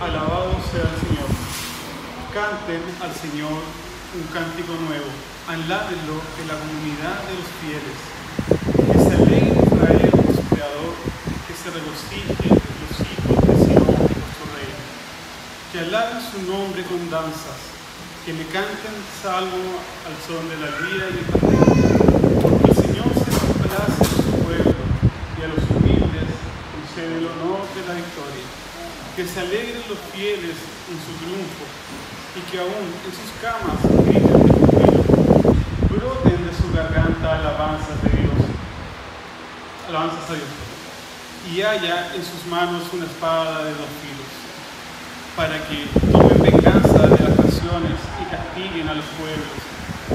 alabado sea el Señor. Canten al Señor un cántico nuevo. Alábenlo en la comunidad de los fieles. Que se alegre Israel su Creador, que se regocije los hijos de Sion por su Rey. Que alaben su nombre con danzas, que le canten salmo al son de la lira y el pandero. Porque el Señor se complace en su pueblo y a los humildes concede el honor de la victoria. Que se alegren los fieles en su triunfo y que aún en sus camas griten de júbilo. Broten de su garganta alabanzas de Dios. Alabanzas a Dios. Y haya en sus manos una espada de dos filos, para que tomen venganza de las naciones y castiguen a los pueblos,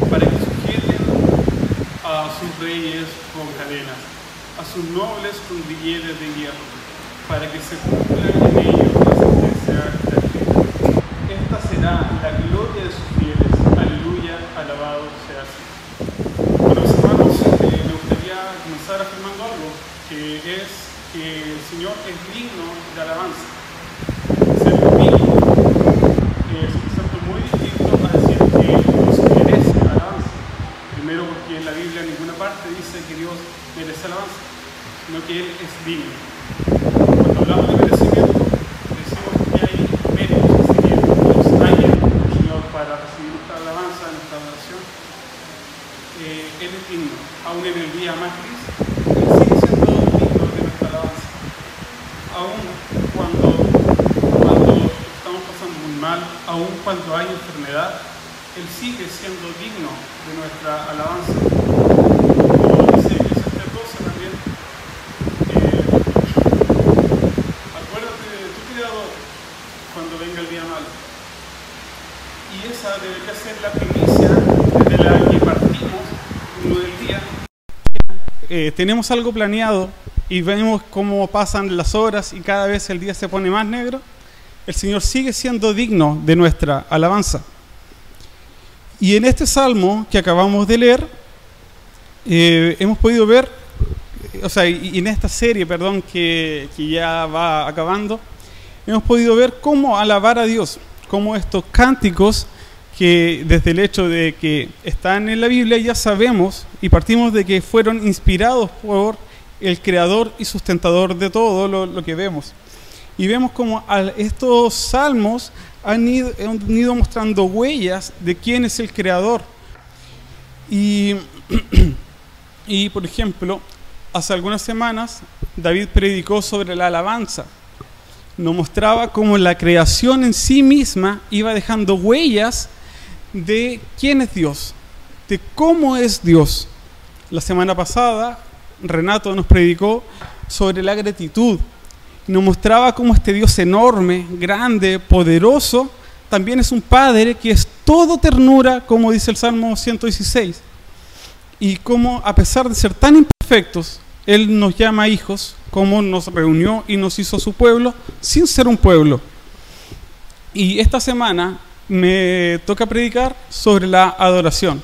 para que sujeten a sus reyes con cadenas, a sus nobles con grilletes de hierro, para que se cumpla en ellos la sentencia escrita. Esta la gloria de sus fieles. Aleluya, alabado sea así. Bueno, hermanos, eh, me gustaría comenzar afirmando algo, que es que el Señor es digno de alabanza. Ser digno es un concepto muy distinto a decir que Dios merece alabanza. Primero porque en la Biblia en ninguna parte dice que Dios merece alabanza, sino que Él es digno. Cuando hablamos de merecimiento, decimos que hay méritos a seguir. Dios haya el Señor para recibir nuestra alabanza, nuestra adoración. Eh, él es digno, aún en el día más gris, Él sigue siendo digno de nuestra alabanza. Aún cuando, cuando estamos pasando muy mal, aún cuando hay enfermedad, Él sigue siendo digno de nuestra alabanza. Como dice Eclesiastes 12 también, eh, acuérdate de tu Creador cuando venga el día malo. Y esa debería ser la primicia desde la que partimos uno del día. Eh, tenemos algo planeado y vemos cómo pasan las horas y cada vez el día se pone más negro, el Señor sigue siendo digno de nuestra alabanza. Y en este salmo que acabamos de leer, eh, hemos podido ver, o sea, y en esta serie, perdón, que, que ya va acabando, hemos podido ver cómo alabar a Dios, cómo estos cánticos que desde el hecho de que están en la Biblia ya sabemos y partimos de que fueron inspirados por el creador y sustentador de todo lo, lo que vemos. Y vemos como estos salmos han ido, han ido mostrando huellas de quién es el creador. Y, y por ejemplo, hace algunas semanas David predicó sobre la alabanza nos mostraba cómo la creación en sí misma iba dejando huellas de quién es Dios, de cómo es Dios. La semana pasada Renato nos predicó sobre la gratitud. Nos mostraba cómo este Dios enorme, grande, poderoso, también es un Padre que es todo ternura, como dice el Salmo 116. Y cómo a pesar de ser tan imperfectos, Él nos llama hijos, cómo nos reunió y nos hizo su pueblo sin ser un pueblo. Y esta semana me toca predicar sobre la adoración.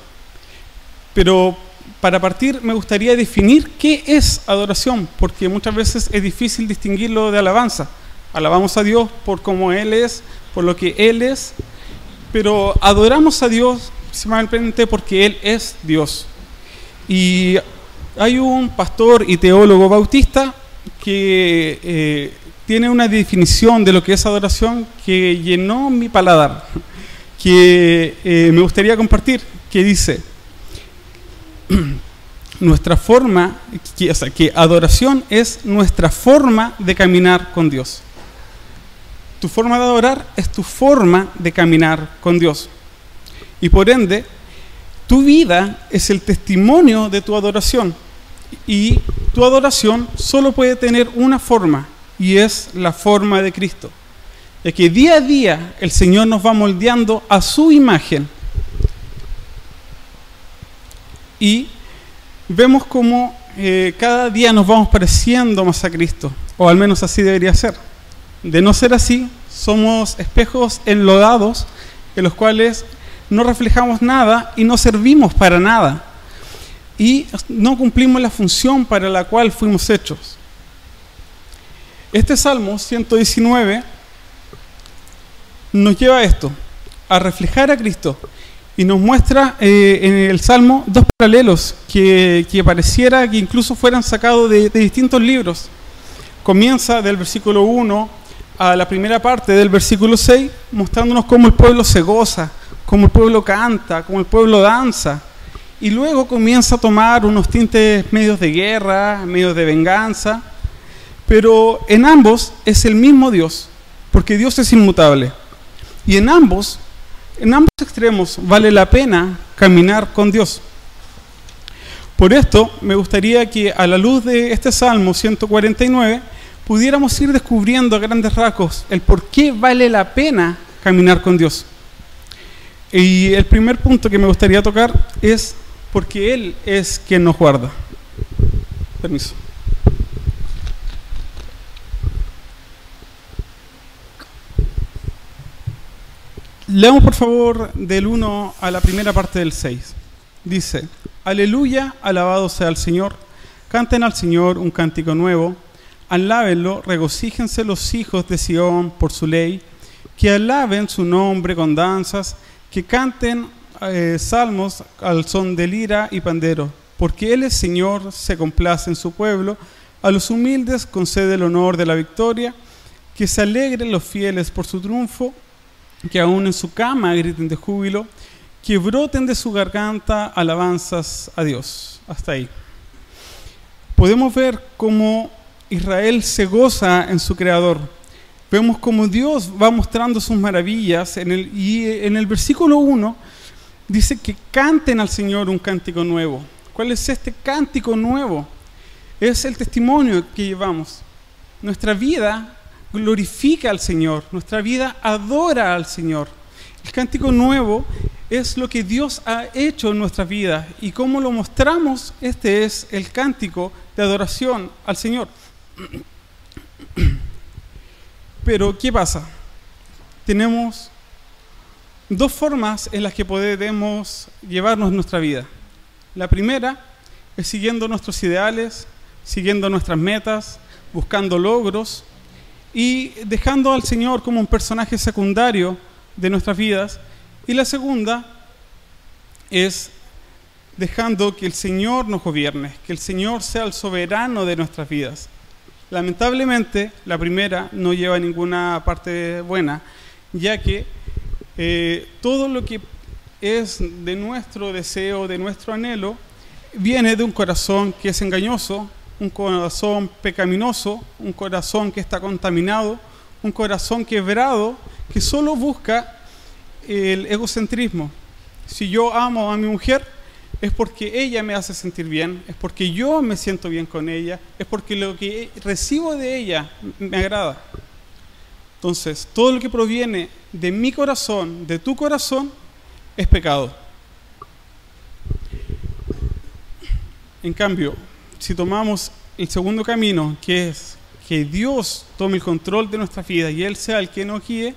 Pero para partir me gustaría definir qué es adoración, porque muchas veces es difícil distinguirlo de alabanza. Alabamos a Dios por cómo Él es, por lo que Él es, pero adoramos a Dios simplemente porque Él es Dios. Y hay un pastor y teólogo bautista que eh, tiene una definición de lo que es adoración que llenó mi paladar, que eh, me gustaría compartir, que dice, nuestra forma, que, o sea, que adoración es nuestra forma de caminar con Dios. Tu forma de adorar es tu forma de caminar con Dios. Y por ende, tu vida es el testimonio de tu adoración. Y tu adoración solo puede tener una forma, y es la forma de Cristo. Es que día a día el Señor nos va moldeando a su imagen. Y vemos como eh, cada día nos vamos pareciendo más a Cristo, o al menos así debería ser. De no ser así, somos espejos enlodados en los cuales no reflejamos nada y no servimos para nada. Y no cumplimos la función para la cual fuimos hechos. Este Salmo 119 nos lleva a esto, a reflejar a Cristo. Y nos muestra eh, en el Salmo dos paralelos que, pareciera que incluso fueran sacados de, de distintos libros. Comienza del versículo 1 a la primera parte del versículo 6, mostrándonos cómo el pueblo se goza, cómo el pueblo canta, cómo el pueblo danza. Y luego comienza a tomar unos tintes medios de guerra, medios de venganza. Pero en ambos es el mismo Dios, porque Dios es inmutable. Y en ambos, en ambos extremos vale la pena caminar con Dios. Por esto me gustaría que a la luz de este Salmo 149 pudiéramos ir descubriendo a grandes rasgos el por qué vale la pena caminar con Dios. Y el primer punto que me gustaría tocar es porque Él es quien nos guarda. Permiso. Leamos por favor del 1 a la primera parte del 6. Dice, Aleluya, alabado sea el Señor, canten al Señor un cántico nuevo. Alábenlo, regocíjense los hijos de Sión por su ley, que alaben su nombre con danzas, que canten eh, salmos al son de lira y pandero, porque Él es Señor, se complace en su pueblo, a los humildes concede el honor de la victoria, que se alegren los fieles por su triunfo, que aún en su cama griten de júbilo, que broten de su garganta alabanzas a Dios. Hasta ahí. Podemos ver cómo Israel se goza en su Creador. Vemos como Dios va mostrando sus maravillas en el, y en el versículo 1 dice que canten al Señor un cántico nuevo. ¿Cuál es este cántico nuevo? Es el testimonio que llevamos. Nuestra vida glorifica al Señor, nuestra vida adora al Señor. El cántico nuevo es lo que Dios ha hecho en nuestra vida y cómo lo mostramos, este es el cántico de adoración al Señor. Pero, ¿qué pasa? Tenemos dos formas en las que podemos llevarnos nuestra vida. La primera es siguiendo nuestros ideales, siguiendo nuestras metas, buscando logros y dejando al Señor como un personaje secundario de nuestras vidas. Y la segunda es dejando que el Señor nos gobierne, que el Señor sea el soberano de nuestras vidas. Lamentablemente, la primera no lleva ninguna parte buena, ya que eh, todo lo que es de nuestro deseo, de nuestro anhelo, viene de un corazón que es engañoso, un corazón pecaminoso, un corazón que está contaminado, un corazón quebrado, que solo busca el egocentrismo. Si yo amo a mi mujer, es porque ella me hace sentir bien, es porque yo me siento bien con ella, es porque lo que recibo de ella me agrada. Entonces, todo lo que proviene de mi corazón, de tu corazón, es pecado. En cambio, si tomamos el segundo camino, que es que Dios tome el control de nuestra vida y Él sea el que nos guíe,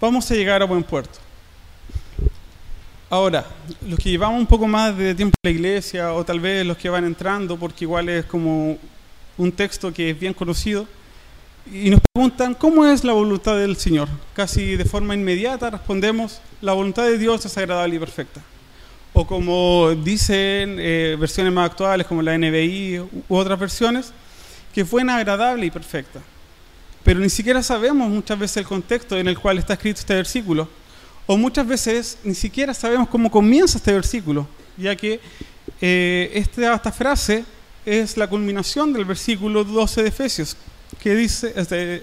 vamos a llegar a buen puerto. Ahora, los que llevamos un poco más de tiempo en la iglesia, o tal vez los que van entrando, porque igual es como un texto que es bien conocido, y nos preguntan, ¿cómo es la voluntad del Señor? Casi de forma inmediata respondemos, la voluntad de Dios es agradable y perfecta. O como dicen eh, versiones más actuales, como la NBI u otras versiones, que fue buena, agradable y perfecta. Pero ni siquiera sabemos muchas veces el contexto en el cual está escrito este versículo o muchas veces ni siquiera sabemos cómo comienza este versículo, ya que eh, esta, frase es la culminación del versículo 12 de Efesios, que dice, de,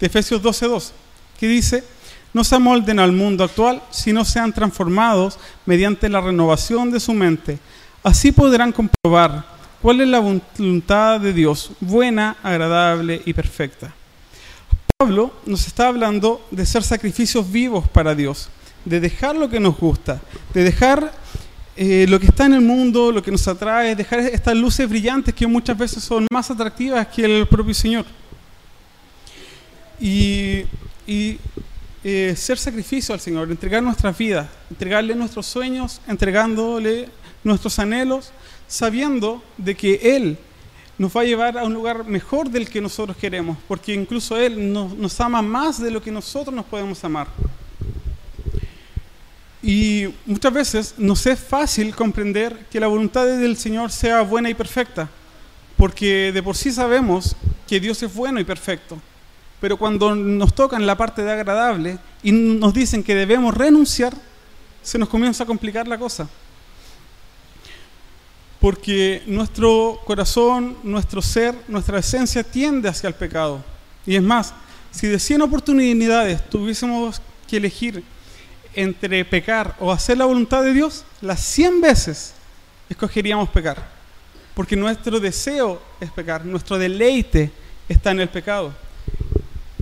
de Efesios 12.2, que dice, no se amolden al mundo actual, sino sean transformados mediante la renovación de su mente. Así podrán comprobar cuál es la voluntad de Dios, buena, agradable y perfecta. Pablo nos está hablando de ser sacrificios vivos para Dios, de dejar lo que nos gusta, de dejar eh, lo que está en el mundo, lo que nos atrae, dejar estas luces brillantes que muchas veces son más atractivas que el propio Señor. Y, eh, ser sacrificio al Señor, entregar nuestras vidas, entregarle nuestros sueños, entregándole nuestros anhelos, sabiendo de que Él nos va a llevar a un lugar mejor del que nosotros queremos, porque incluso Él nos ama más de lo que nosotros nos podemos amar. Y muchas veces nos es fácil comprender que la voluntad del Señor sea buena y perfecta, porque de por sí sabemos que Dios es bueno y perfecto. Pero cuando nos tocan la parte de agradable y nos dicen que debemos renunciar, se nos comienza a complicar la cosa. Porque nuestro corazón, nuestro ser, nuestra esencia tiende hacia el pecado. Y es más, si de 100 oportunidades tuviésemos que elegir entre pecar o hacer la voluntad de Dios, las 100 veces escogeríamos pecar. Porque nuestro deseo es pecar, nuestro deleite está en el pecado.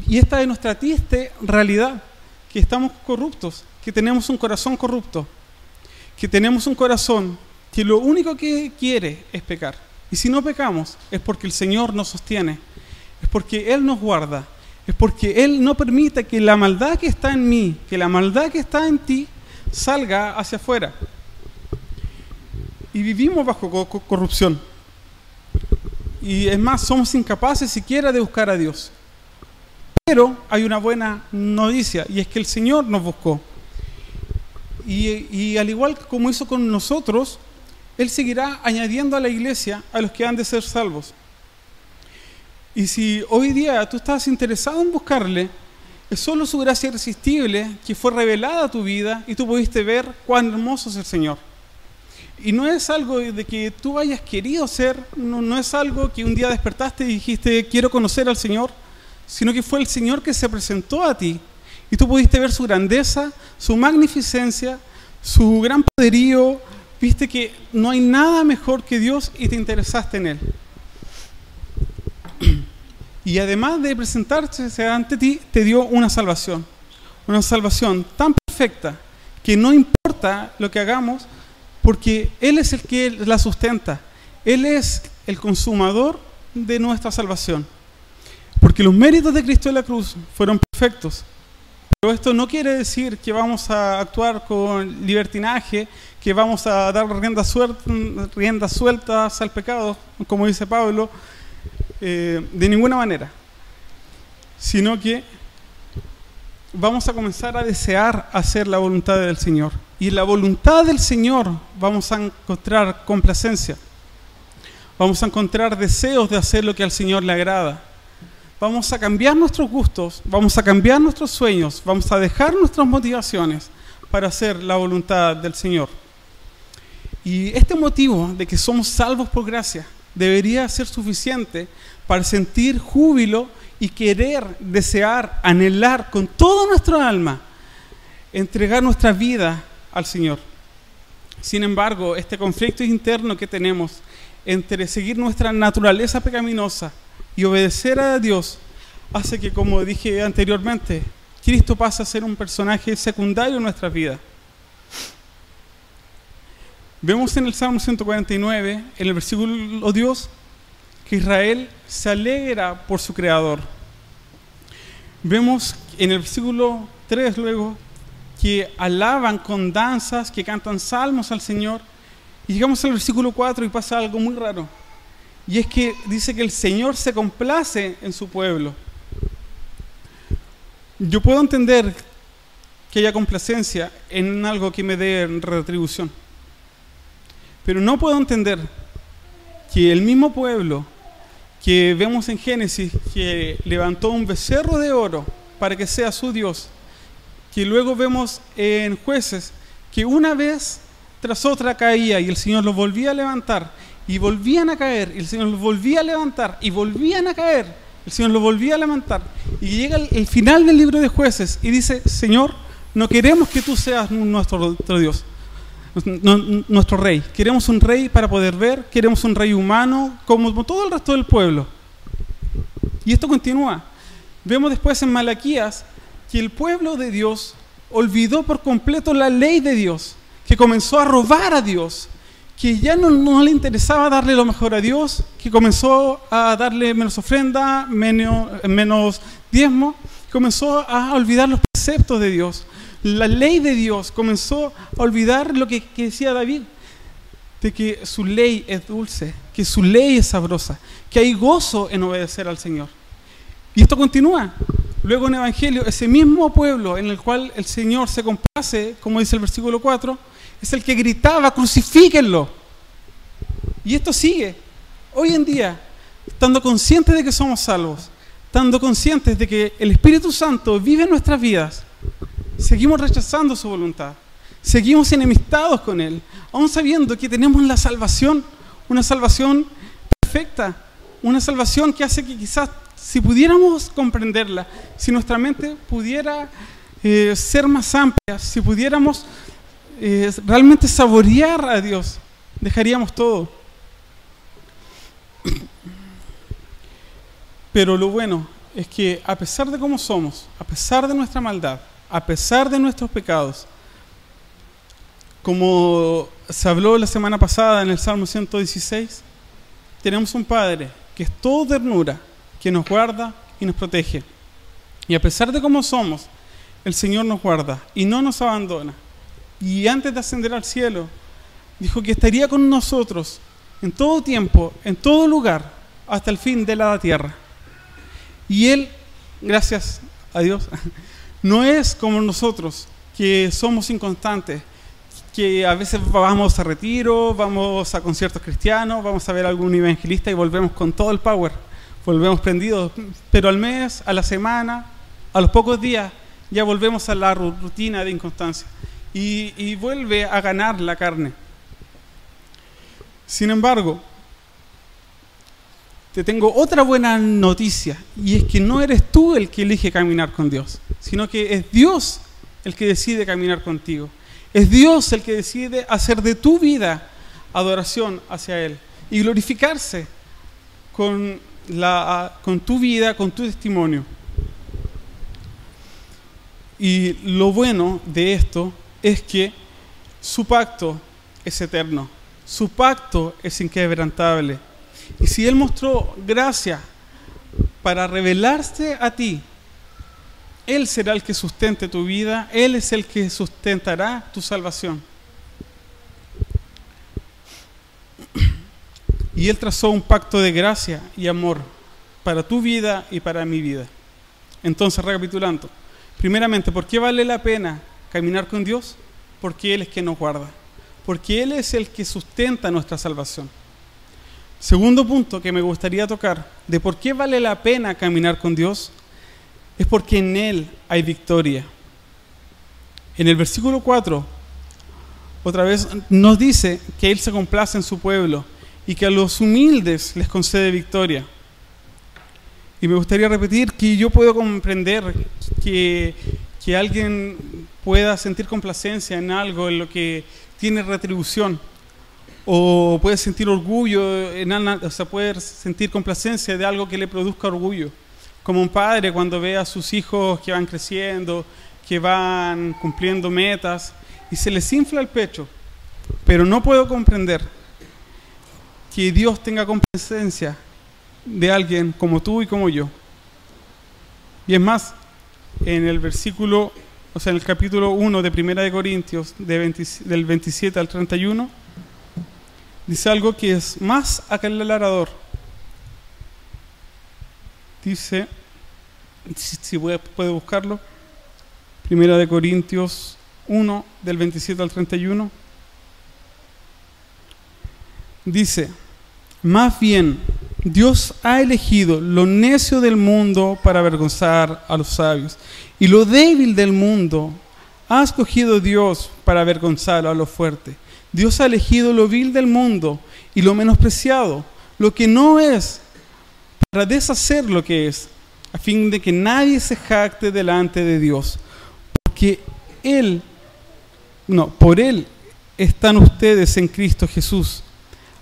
Y esta es nuestra triste realidad, que estamos corruptos, que tenemos un corazón corrupto, que tenemos un corazón que lo único que quiere es pecar. Y si no pecamos es porque el Señor nos sostiene, es porque Él nos guarda, es porque Él no permite que la maldad que está en mí, que la maldad que está en ti, salga hacia afuera. Y vivimos bajo corrupción. Y es más, somos incapaces siquiera de buscar a Dios. Pero hay una buena noticia y es que el Señor nos buscó. Y, al igual como hizo con nosotros, Él seguirá añadiendo a la iglesia a los que han de ser salvos. Y si hoy día tú estás interesado en buscarle, es solo su gracia irresistible que fue revelada a tu vida y tú pudiste ver cuán hermoso es el Señor. Y no es algo de que tú hayas querido ser, no es algo que un día despertaste y dijiste quiero conocer al Señor, sino que fue el Señor que se presentó a ti y tú pudiste ver su grandeza, su magnificencia, su gran poderío, viste que no hay nada mejor que Dios y te interesaste en Él. Y además de presentarse ante ti, te dio una salvación. Una salvación tan perfecta que no importa lo que hagamos, porque Él es el que la sustenta. Él es el consumador de nuestra salvación. Porque los méritos de Cristo de la cruz fueron perfectos. Pero esto no quiere decir que vamos a actuar con libertinaje, que vamos a dar riendas sueltas al pecado, como dice Pablo, eh, de ninguna manera, sino que vamos a comenzar a desear hacer la voluntad del Señor. Y la voluntad del Señor vamos a encontrar complacencia, vamos a encontrar deseos de hacer lo que al Señor le agrada. Vamos a cambiar nuestros gustos, vamos a cambiar nuestros sueños, vamos a dejar nuestras motivaciones para hacer la voluntad del Señor. Y este motivo de que somos salvos por gracia debería ser suficiente para sentir júbilo y querer, desear, anhelar con todo nuestro alma entregar nuestra vida al Señor. Sin embargo, este conflicto interno que tenemos entre seguir nuestra naturaleza pecaminosa y obedecer a Dios hace que, como dije anteriormente, Cristo pasa a ser un personaje secundario en nuestra vida. Vemos en el Salmo 149, en el versículo Dios, que Israel se alegra por su creador. Vemos en el versículo 3 luego que alaban con danzas, que cantan salmos al Señor. Y llegamos al versículo 4 y pasa algo muy raro. Y es que dice que el Señor se complace en su pueblo. Yo puedo entender que haya complacencia en algo que me dé retribución. Pero no puedo entender que el mismo pueblo que vemos en Génesis, que levantó un becerro de oro para que sea su Dios, que luego vemos en jueces, que una vez tras otra caía y el Señor los volvía a levantar, y volvían a caer, y el Señor los volvía a levantar, y volvían a caer, el Señor los volvía a levantar, y llega el, final del libro de jueces y dice, Señor, no queremos que tú seas nuestro, nuestro Dios, nuestro rey. Queremos un rey para poder ver, queremos un rey humano, como todo el resto del pueblo. Y esto continúa. Vemos después en Malaquías que el pueblo de Dios olvidó por completo la ley de Dios, que comenzó a robar a Dios, que ya no, le interesaba darle lo mejor a Dios, que comenzó a darle menos ofrenda, menos, menos diezmo, comenzó a olvidar los preceptos de Dios la ley de Dios, comenzó a olvidar lo que, decía David, de que su ley es dulce, que su ley es sabrosa, que hay gozo en obedecer al Señor. Y esto continúa. Luego en Evangelio, ese mismo pueblo en el cual el Señor se complace, como dice el versículo 4, es el que gritaba, crucifíquenlo. Y esto sigue. Hoy en día, estando conscientes de que somos salvos, estando conscientes de que el Espíritu Santo vive en nuestras vidas, seguimos rechazando su voluntad, seguimos enemistados con Él, aún sabiendo que tenemos la salvación, una salvación perfecta, una salvación que hace que quizás si pudiéramos comprenderla, si nuestra mente pudiera eh, ser más amplia, si pudiéramos eh, realmente saborear a Dios, dejaríamos todo. Pero lo bueno es que a pesar de cómo somos, a pesar de nuestra maldad, a pesar de nuestros pecados, como se habló la semana pasada en el Salmo 116, tenemos un Padre que es todo ternura, que nos guarda y nos protege. Y a pesar de cómo somos, el Señor nos guarda y no nos abandona. Y antes de ascender al cielo, dijo que estaría con nosotros en todo tiempo, en todo lugar, hasta el fin de la tierra. Y Él, gracias a Dios, no es como nosotros, que somos inconstantes, que a veces vamos a retiro, vamos a conciertos cristianos, vamos a ver algún evangelista y volvemos con todo el power volvemos prendidos, pero al mes, a la semana, a los pocos días, ya volvemos a la rutina de inconstancia y, vuelve a ganar la carne. Sin embargo, te tengo otra buena noticia y es que no eres tú el que elige caminar con Dios, sino que es Dios el que decide caminar contigo. Es Dios el que decide hacer de tu vida adoración hacia Él y glorificarse con con tu vida, con tu testimonio. Y lo bueno de esto es que su pacto es eterno, su pacto es inquebrantable. Y si Él mostró gracia para revelarse a ti, Él será el que sustente tu vida, Él es el que sustentará tu salvación. Y Él trazó un pacto de gracia y amor para tu vida y para mi vida. Entonces, recapitulando, primeramente, ¿por qué vale la pena caminar con Dios? Porque Él es quien nos guarda, porque Él es el que sustenta nuestra salvación. Segundo punto que me gustaría tocar, de por qué vale la pena caminar con Dios, es porque en Él hay victoria. En el versículo 4, otra vez nos dice que Él se complace en su pueblo y que a los humildes les concede victoria. Y me gustaría repetir que yo puedo comprender que, que alguien pueda sentir complacencia en algo, en lo que tiene retribución, o puede sentir orgullo, en, o sea, puede sentir complacencia de algo que le produzca orgullo, como un padre cuando ve a sus hijos que van creciendo, que van cumpliendo metas, y se les infla el pecho, pero no puedo comprender que Dios tenga complacencia de alguien como tú y como yo. Y es más, en el versículo, o sea, en el capítulo 1 de Primera de Corintios, del 27 al 31, dice algo que es más aclarador. Dice, si, puede buscarlo, Primera de Corintios 1, del 27 al 31, dice, más bien, Dios ha elegido lo necio del mundo para avergonzar a los sabios. Y lo débil del mundo ha escogido Dios para avergonzar a lo fuerte. Dios ha elegido lo vil del mundo y lo menospreciado, lo que no es, para deshacer lo que es, a fin de que nadie se jacte delante de Dios. Porque Él, no, por Él están ustedes en Cristo Jesús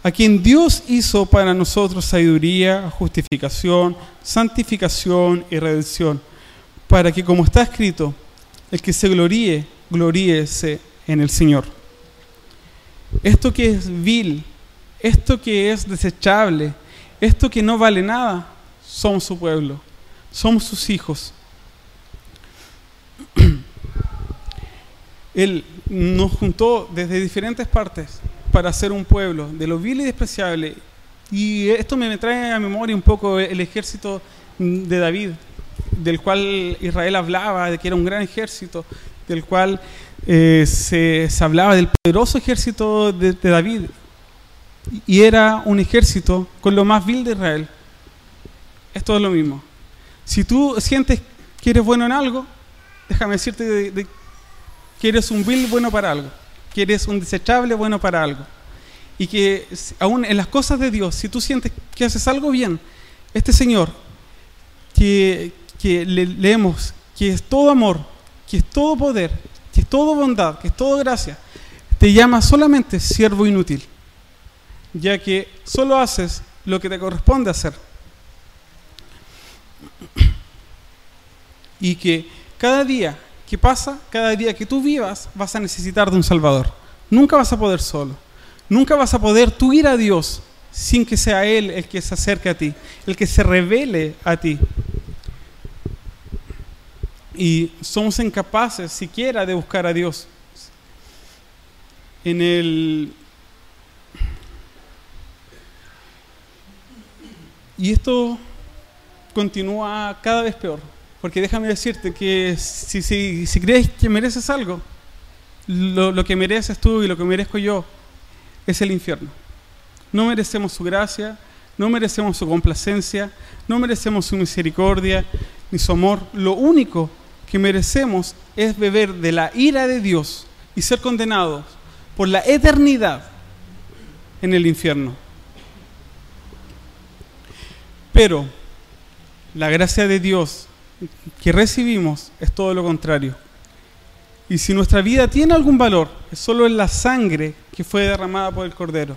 a quien Dios hizo para nosotros sabiduría, justificación, santificación y redención, para que como está escrito, el que se gloríe, gloríese en el Señor. Esto que es vil, esto que es desechable, esto que no vale nada, somos su pueblo, somos sus hijos. Él nos juntó desde diferentes partes para ser un pueblo, de lo vil y despreciable. Y esto me trae a memoria un poco el ejército de David, del cual Israel hablaba, de que era un gran ejército, del cual eh, se, hablaba del poderoso ejército de, David, y era un ejército con lo más vil de Israel. Esto es lo mismo. Si tú sientes que eres bueno en algo, déjame decirte de, de, que eres un vil bueno para algo, que eres un desechable bueno para algo. Y que aún en las cosas de Dios, si tú sientes que haces algo bien, este Señor, que, que le, leemos, que es todo amor, que es todo poder, que es todo bondad, que es todo gracia, te llama solamente siervo inútil, ya que solo haces lo que te corresponde hacer. Y que cada día que pasa, cada día que tú vivas, vas a necesitar de un Salvador. Nunca vas a poder solo. Nunca vas a poder tú ir a Dios sin que sea Él el que se acerque a ti, el que se revele a ti. Y somos incapaces siquiera de buscar a Dios. En el... Y esto continúa cada vez peor. Porque déjame decirte que si, si, si crees que mereces algo, lo, lo, que mereces tú y lo que merezco yo es el infierno. No merecemos su gracia, no merecemos su complacencia, no merecemos su misericordia ni su amor. Lo único que merecemos es beber de la ira de Dios y ser condenados por la eternidad en el infierno. Pero la gracia de Dios que recibimos es todo lo contrario. Y si nuestra vida tiene algún valor, es solo en la sangre que fue derramada por el Cordero.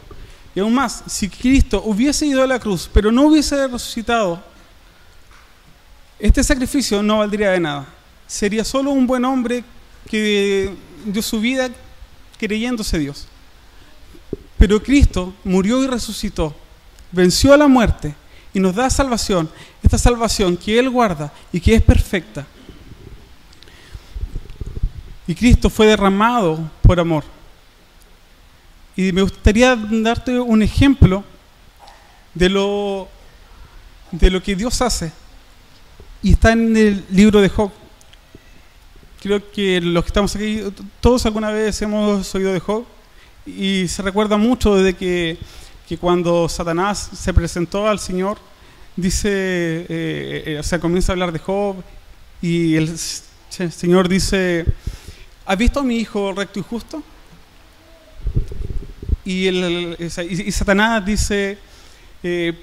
Y aún más, si Cristo hubiese ido a la cruz, pero no hubiese resucitado, este sacrificio no valdría de nada. Sería solo un buen hombre que dio su vida creyéndose Dios. Pero Cristo murió y resucitó, venció a la muerte y nos da salvación, esta salvación que Él guarda y que es perfecta. Y Cristo fue derramado por amor. Y me gustaría darte un ejemplo de lo, de lo que Dios hace. Y está en el libro de Job. Creo que los que estamos aquí, todos alguna vez hemos oído de Job. Y se recuerda mucho de que, que cuando Satanás se presentó al Señor, dice, eh, eh, o sea, comienza a hablar de Job. Y el Señor dice, ¿has visto a mi hijo recto y justo? Y, el, y, Satanás dice, eh,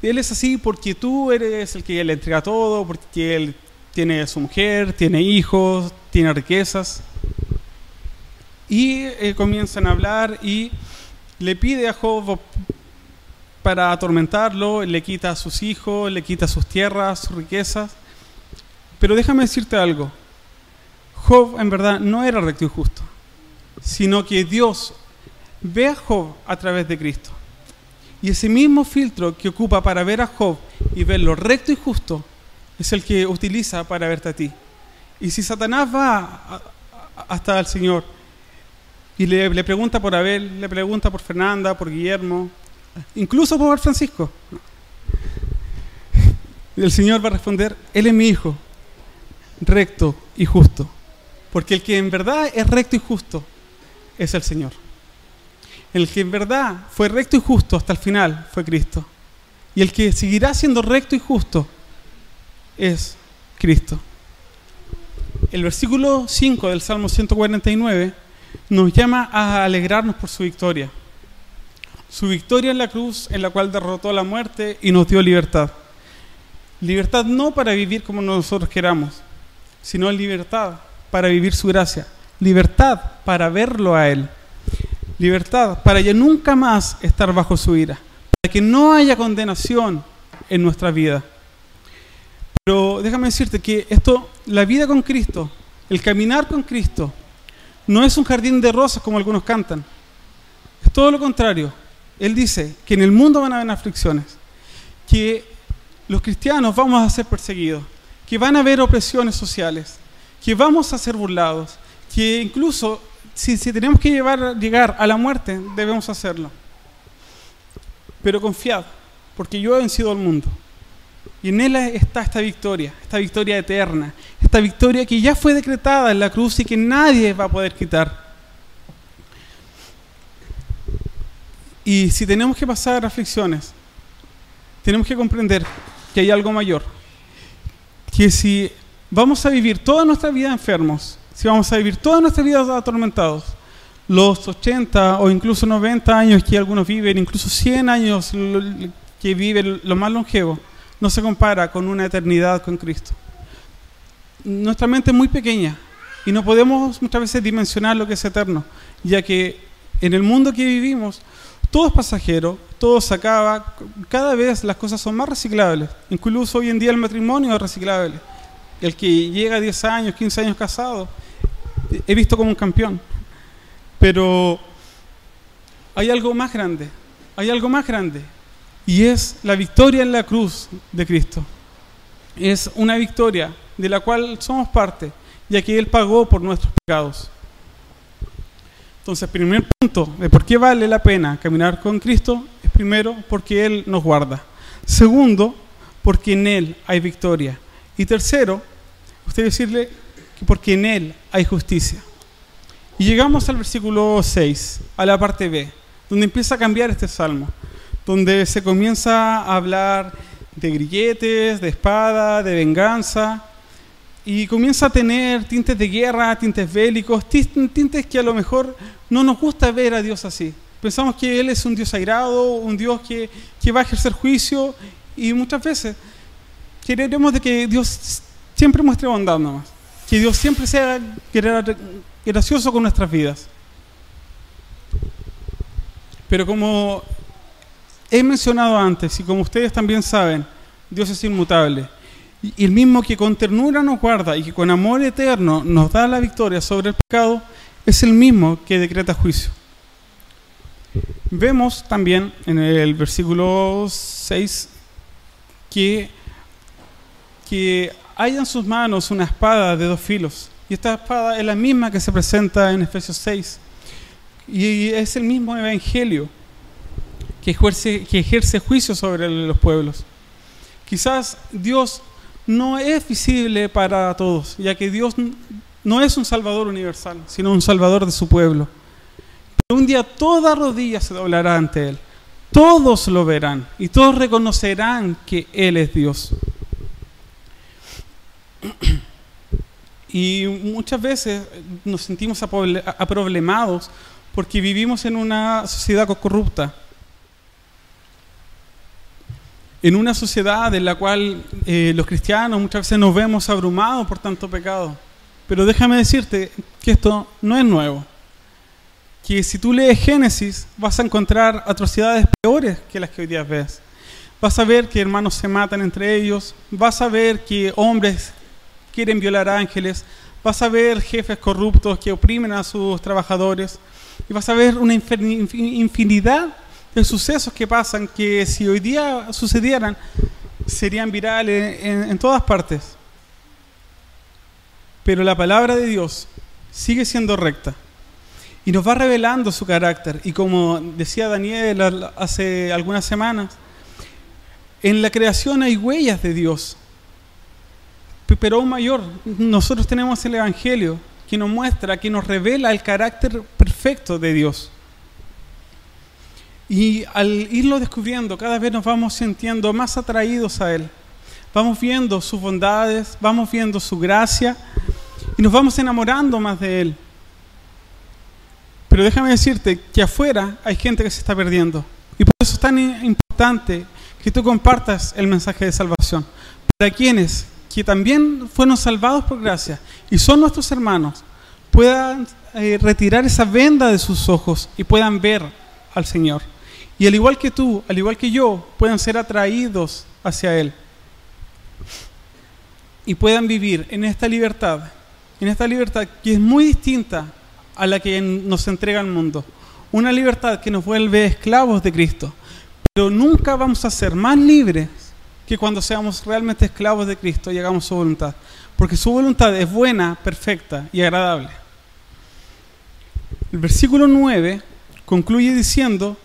él es así porque tú eres el que le entrega todo, porque él tiene su mujer, tiene hijos, tiene riquezas. Y eh, comienzan a hablar y le pide a Job para atormentarlo, le quita a sus hijos, le quita sus tierras, sus riquezas. Pero déjame decirte algo, Job en verdad no era recto y justo, sino que Dios ve a Job a través de Cristo. Y ese mismo filtro que ocupa para ver a Job y ver lo recto y justo es el que utiliza para verte a ti. Y si Satanás va hasta el Señor y le, pregunta por Abel, le pregunta por Fernanda, por Guillermo, incluso por Francisco, el Señor va a responder, Él es mi hijo, recto y justo. Porque el que en verdad es recto y justo es el Señor el que en verdad fue recto y justo hasta el final fue Cristo. Y el que seguirá siendo recto y justo es Cristo. El versículo 5 del Salmo 149 nos llama a alegrarnos por su victoria. Su victoria en la cruz en la cual derrotó la muerte y nos dio libertad. Libertad no para vivir como nosotros queramos, sino libertad para vivir su gracia. Libertad para verlo a Él libertad para ya nunca más estar bajo su ira, para que no haya condenación en nuestra vida. Pero déjame decirte que esto, la vida con Cristo, el caminar con Cristo, no es un jardín de rosas como algunos cantan. Es todo lo contrario. Él dice que en el mundo van a haber aflicciones, que los cristianos vamos a ser perseguidos, que van a haber opresiones sociales, que vamos a ser burlados, que incluso si, tenemos que llegar a la muerte, debemos hacerlo. Pero confiad, porque yo he vencido al mundo. Y en Él está esta victoria, esta victoria eterna, esta victoria que ya fue decretada en la cruz y que nadie va a poder quitar. Y si tenemos que pasar a reflexiones, tenemos que comprender que hay algo mayor. Que si vamos a vivir toda nuestra vida enfermos, si vamos a vivir toda nuestra vida atormentados, los 80 o incluso 90 años que algunos viven, incluso 100 años que viven lo más longevo, no se compara con una eternidad con Cristo. Nuestra mente es muy pequeña y no podemos muchas veces dimensionar lo que es eterno, ya que en el mundo que vivimos todo es pasajero, todo se acaba, cada vez las cosas son más reciclables, incluso hoy en día el matrimonio es reciclable. El que llega a 10 años, 15 años casado, he visto como un campeón. Pero hay algo más grande, hay algo más grande, y es la victoria en la cruz de Cristo. Es una victoria de la cual somos parte, ya que Él pagó por nuestros pecados. Entonces, primer punto de por qué vale la pena caminar con Cristo es primero porque Él nos guarda. Segundo, porque en Él hay victoria. Y tercero, usted decirle que porque en Él hay justicia. Y llegamos al versículo 6, a la parte B, donde empieza a cambiar este salmo, donde se comienza a hablar de grilletes, de espada, de venganza, y comienza a tener tintes de guerra, tintes bélicos, tintes que a lo mejor no nos gusta ver a Dios así. Pensamos que Él es un Dios airado, un Dios que, que va a ejercer juicio, y muchas veces queremos de que Dios siempre muestre bondad nomás, que Dios siempre sea gracioso con nuestras vidas. Pero como he mencionado antes y como ustedes también saben, Dios es inmutable. Y el mismo que con ternura nos guarda y que con amor eterno nos da la victoria sobre el pecado, es el mismo que decreta juicio. Vemos también en el versículo 6 que, que hay en sus manos una espada de dos filos y esta espada es la misma que se presenta en Efesios 6. Y es el mismo evangelio que ejerce, que ejerce juicio sobre los pueblos. Quizás Dios no es visible para todos, ya que Dios no es un Salvador universal, sino un Salvador de su pueblo. Pero un día toda rodilla se doblará ante Él. Todos lo verán y todos reconocerán que Él es Dios. Y muchas veces nos sentimos aproblemados porque vivimos en una sociedad corrupta. En una sociedad en la cual eh, los cristianos muchas veces nos vemos abrumados por tanto pecado. Pero déjame decirte que esto no es nuevo. Que si tú lees Génesis vas a encontrar atrocidades peores que las que hoy día ves. Vas a ver que hermanos se matan entre ellos. Vas a ver que hombres quieren violar ángeles, vas a ver jefes corruptos que oprimen a sus trabajadores y vas a ver una infinidad de sucesos que pasan que si hoy día sucedieran serían virales en, todas partes. Pero la palabra de Dios sigue siendo recta y nos va revelando su carácter. Y como decía Daniel hace algunas semanas, en la creación hay huellas de Dios pero aún mayor, nosotros tenemos el Evangelio que nos muestra, que nos revela el carácter perfecto de Dios. Y al irlo descubriendo, cada vez nos vamos sintiendo más atraídos a Él. Vamos viendo sus bondades, vamos viendo su gracia y nos vamos enamorando más de Él. Pero déjame decirte que afuera hay gente que se está perdiendo. Y por eso es tan importante que tú compartas el mensaje de salvación. Para quienes que también fueron salvados por gracia y son nuestros hermanos, puedan eh, retirar esa venda de sus ojos y puedan ver al Señor. Y al igual que tú, al igual que yo, puedan ser atraídos hacia Él. Y puedan vivir en esta libertad, en esta libertad que es muy distinta a la que nos entrega el mundo. Una libertad que nos vuelve esclavos de Cristo. Pero nunca vamos a ser más libres que cuando seamos realmente esclavos de Cristo y hagamos su voluntad. Porque su voluntad es buena, perfecta y agradable. El versículo 9 concluye diciendo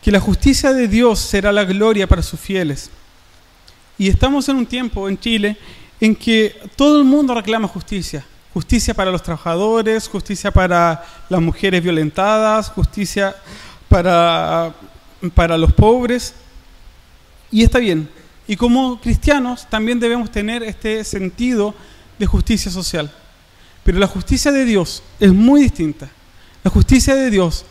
que la justicia de Dios será la gloria para sus fieles. Y estamos en un tiempo en Chile en que todo el mundo reclama justicia. Justicia para los trabajadores, justicia para las mujeres violentadas, justicia para, para los pobres. Y está bien. Y como cristianos también debemos tener este sentido de justicia social. Pero la justicia de Dios es muy distinta. La justicia de Dios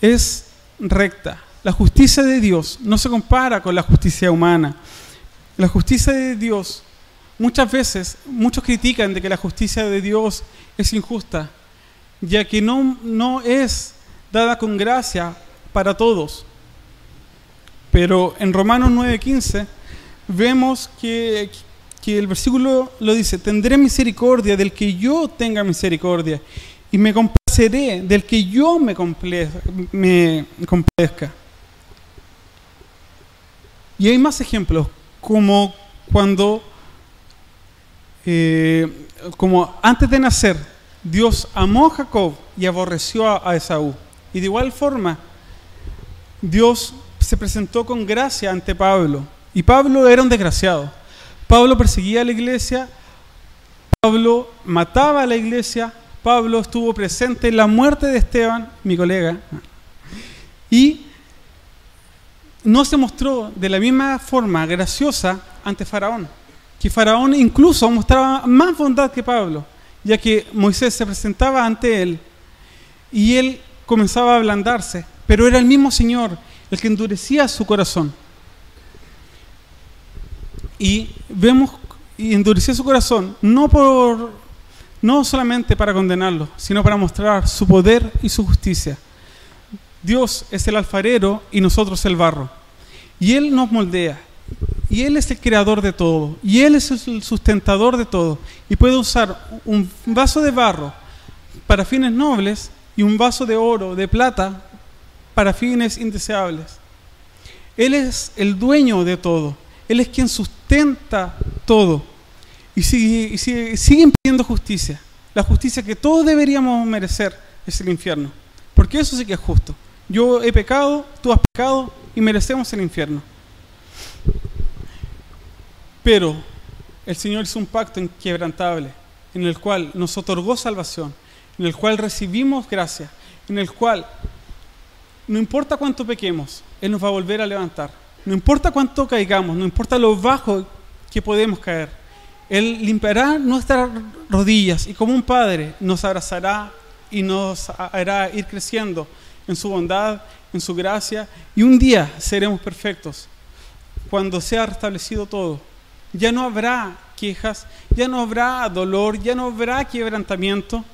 es recta. La justicia de Dios no se compara con la justicia humana. La justicia de Dios, muchas veces, muchos critican de que la justicia de Dios es injusta, ya que no, no es dada con gracia para todos. Pero en Romanos 9:15 vemos que, que el versículo lo dice, tendré misericordia del que yo tenga misericordia y me complaceré del que yo me, me complazca. Y hay más ejemplos, como cuando, eh, como antes de nacer, Dios amó a Jacob y aborreció a Esaú. Y de igual forma, Dios se presentó con gracia ante Pablo. Y Pablo era un desgraciado. Pablo perseguía a la iglesia, Pablo mataba a la iglesia, Pablo estuvo presente en la muerte de Esteban, mi colega, y no se mostró de la misma forma graciosa ante Faraón, que Faraón incluso mostraba más bondad que Pablo, ya que Moisés se presentaba ante él y él comenzaba a ablandarse, pero era el mismo Señor el que endurecía su corazón. Y vemos y endurecía su corazón no por no solamente para condenarlo, sino para mostrar su poder y su justicia. Dios es el alfarero y nosotros el barro. Y Él nos moldea. Y Él es el creador de todo. Y Él es el sustentador de todo. Y puede usar un vaso de barro para fines nobles y un vaso de oro, de plata, para fines indeseables. Él es el dueño de todo. Él es quien sustenta todo. Y sigue, siguen pidiendo justicia. La justicia que todos deberíamos merecer es el infierno. Porque eso sí que es justo. Yo he pecado, tú has pecado y merecemos el infierno. Pero el Señor hizo un pacto inquebrantable en el cual nos otorgó salvación, en el cual recibimos gracia, en el cual no importa cuánto pequemos, Él nos va a volver a levantar. No importa cuánto caigamos, no importa lo bajo que podemos caer. Él limpiará nuestras rodillas y como un padre nos abrazará y nos hará ir creciendo en su bondad, en su gracia y un día seremos perfectos cuando sea restablecido todo. Ya no habrá quejas, ya no habrá dolor, ya no habrá quebrantamiento,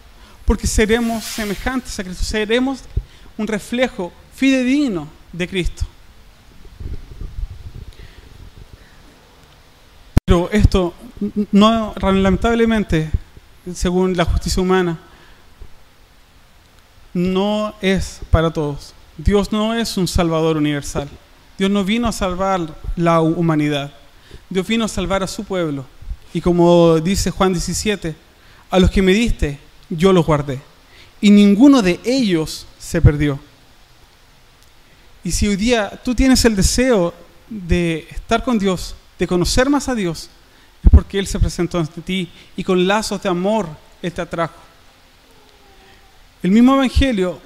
porque seremos semejantes a Cristo, seremos un reflejo fidedigno de Cristo. Pero esto, no, lamentablemente, según la justicia humana, no es para todos. Dios no es un salvador universal. Dios no vino a salvar la humanidad. Dios vino a salvar a su pueblo. Y como dice Juan 17, a los que me diste, yo los guardé. Y ninguno de ellos se perdió. Y si hoy día tú tienes el deseo de estar con Dios, de conocer más a Dios, es porque Él se presentó ante ti y con lazos de amor Él te atrajo. El mismo Evangelio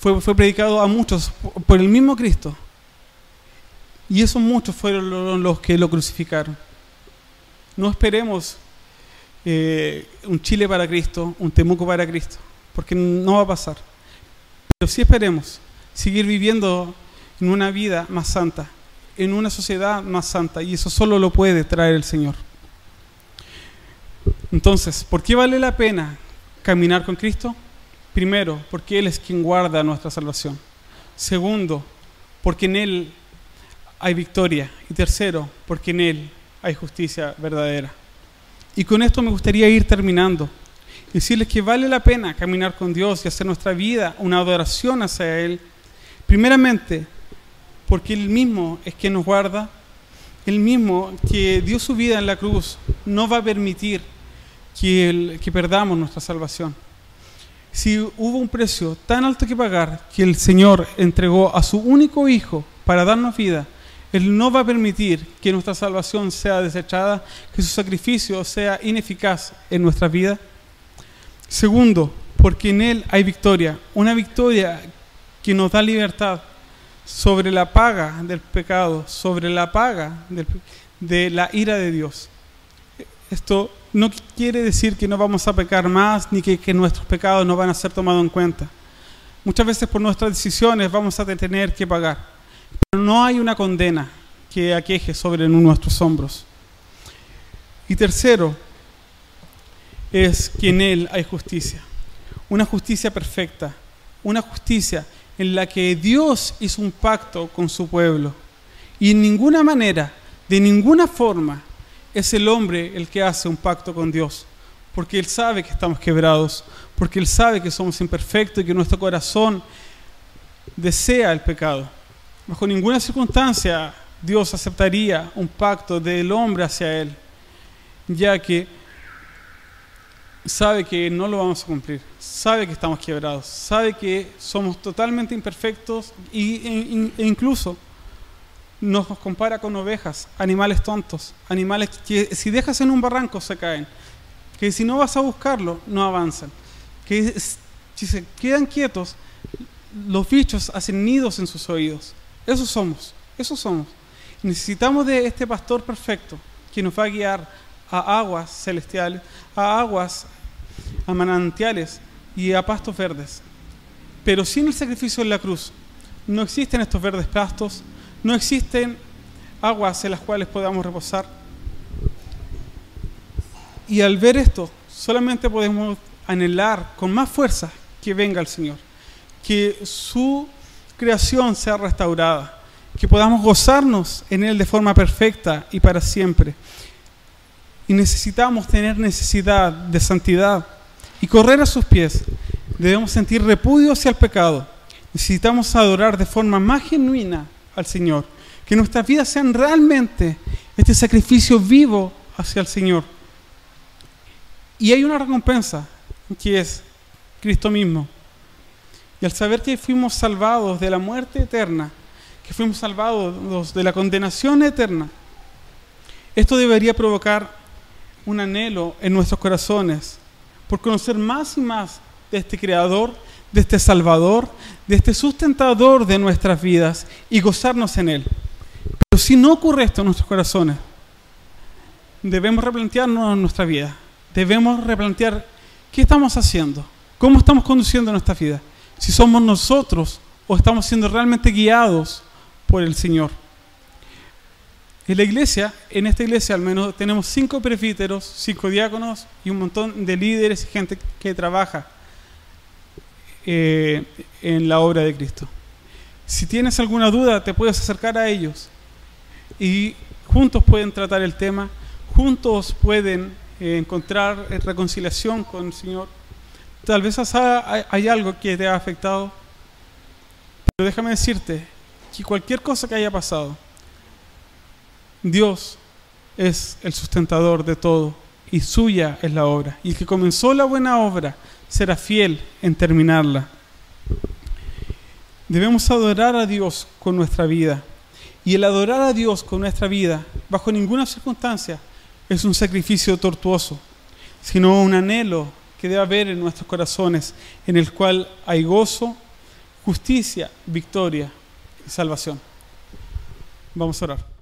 fue, fue predicado a muchos por el mismo Cristo. Y esos muchos fueron los que lo crucificaron. No esperemos eh, un Chile para Cristo, un Temuco para Cristo, porque no va a pasar. Pero sí esperemos seguir viviendo en una vida más santa, en una sociedad más santa, y eso solo lo puede traer el Señor. Entonces, ¿por qué vale la pena caminar con Cristo? Primero, porque Él es quien guarda nuestra salvación. Segundo, porque en Él hay victoria. Y tercero, porque en Él hay justicia verdadera. Y con esto me gustaría ir terminando. Decirles que vale la pena caminar con Dios y hacer nuestra vida una adoración hacia Él Primeramente, porque Él mismo es quien nos guarda, Él mismo que dio su vida en la cruz, no va a permitir que perdamos nuestra salvación. Si hubo un precio tan alto que pagar que el Señor entregó a su único Hijo para darnos vida, Él no va a permitir que nuestra salvación sea desechada, que su sacrificio sea ineficaz en nuestra vida. Segundo, porque en Él hay victoria, una victoria que nos da libertad sobre la paga del pecado, sobre la paga de la ira de Dios. Esto no quiere decir que no vamos a pecar más ni que, que nuestros pecados no van a ser tomados en cuenta. Muchas veces por nuestras decisiones vamos a tener que pagar no hay una condena que aqueje sobre nuestros hombros. Y tercero, es que en Él hay justicia, una justicia perfecta, una justicia en la que Dios hizo un pacto con su pueblo. Y en ninguna manera, de ninguna forma, es el hombre el que hace un pacto con Dios, porque Él sabe que estamos quebrados, porque Él sabe que somos imperfectos y que nuestro corazón desea el pecado. Bajo ninguna circunstancia Dios aceptaría un pacto del hombre hacia Él, ya que sabe que no lo vamos a cumplir, sabe que estamos quebrados, sabe que somos totalmente imperfectos e, e incluso nos compara con ovejas, animales tontos, animales que si dejas en un barranco se caen, que si no vas a buscarlo no avanzan, que si se quedan quietos los bichos hacen nidos en sus oídos. Eso somos, eso somos. Necesitamos de este pastor perfecto que nos va a guiar a aguas celestiales, a aguas, a manantiales y a pastos verdes. Pero sin el sacrificio en la cruz, no existen estos verdes pastos, no existen aguas en las cuales podamos reposar. Y al ver esto, solamente podemos anhelar con más fuerza que venga el Señor, que su creación sea restaurada, que podamos gozarnos en Él de forma perfecta y para siempre. Y necesitamos tener necesidad de santidad y correr a sus pies. Debemos sentir repudio hacia el pecado. Necesitamos adorar de forma más genuina al Señor. Que nuestras vidas sean realmente este sacrificio vivo hacia el Señor. Y hay una recompensa que es Cristo mismo. Y al saber que fuimos salvados de la muerte eterna, que fuimos salvados de la condenación eterna, esto debería provocar un anhelo en nuestros corazones por conocer más y más de este Creador, de este Salvador, de este sustentador de nuestras vidas y gozarnos en Él. Pero si no ocurre esto en nuestros corazones, debemos replantearnos nuestra vida. Debemos replantear qué estamos haciendo, cómo estamos conduciendo nuestra vida si somos nosotros o estamos siendo realmente guiados por el Señor. En la iglesia, en esta iglesia al menos, tenemos cinco presbíteros, cinco diáconos y un montón de líderes y gente que trabaja eh, en la obra de Cristo. Si tienes alguna duda, te puedes acercar a ellos y juntos pueden tratar el tema, juntos pueden eh, encontrar reconciliación con el Señor Tal vez hay algo que te ha afectado, pero déjame decirte que cualquier cosa que haya pasado, Dios es el sustentador de todo y suya es la obra. Y el que comenzó la buena obra será fiel en terminarla. Debemos adorar a Dios con nuestra vida. Y el adorar a Dios con nuestra vida, bajo ninguna circunstancia, es un sacrificio tortuoso, sino un anhelo que debe haber en nuestros corazones, en el cual hay gozo, justicia, victoria y salvación. Vamos a orar.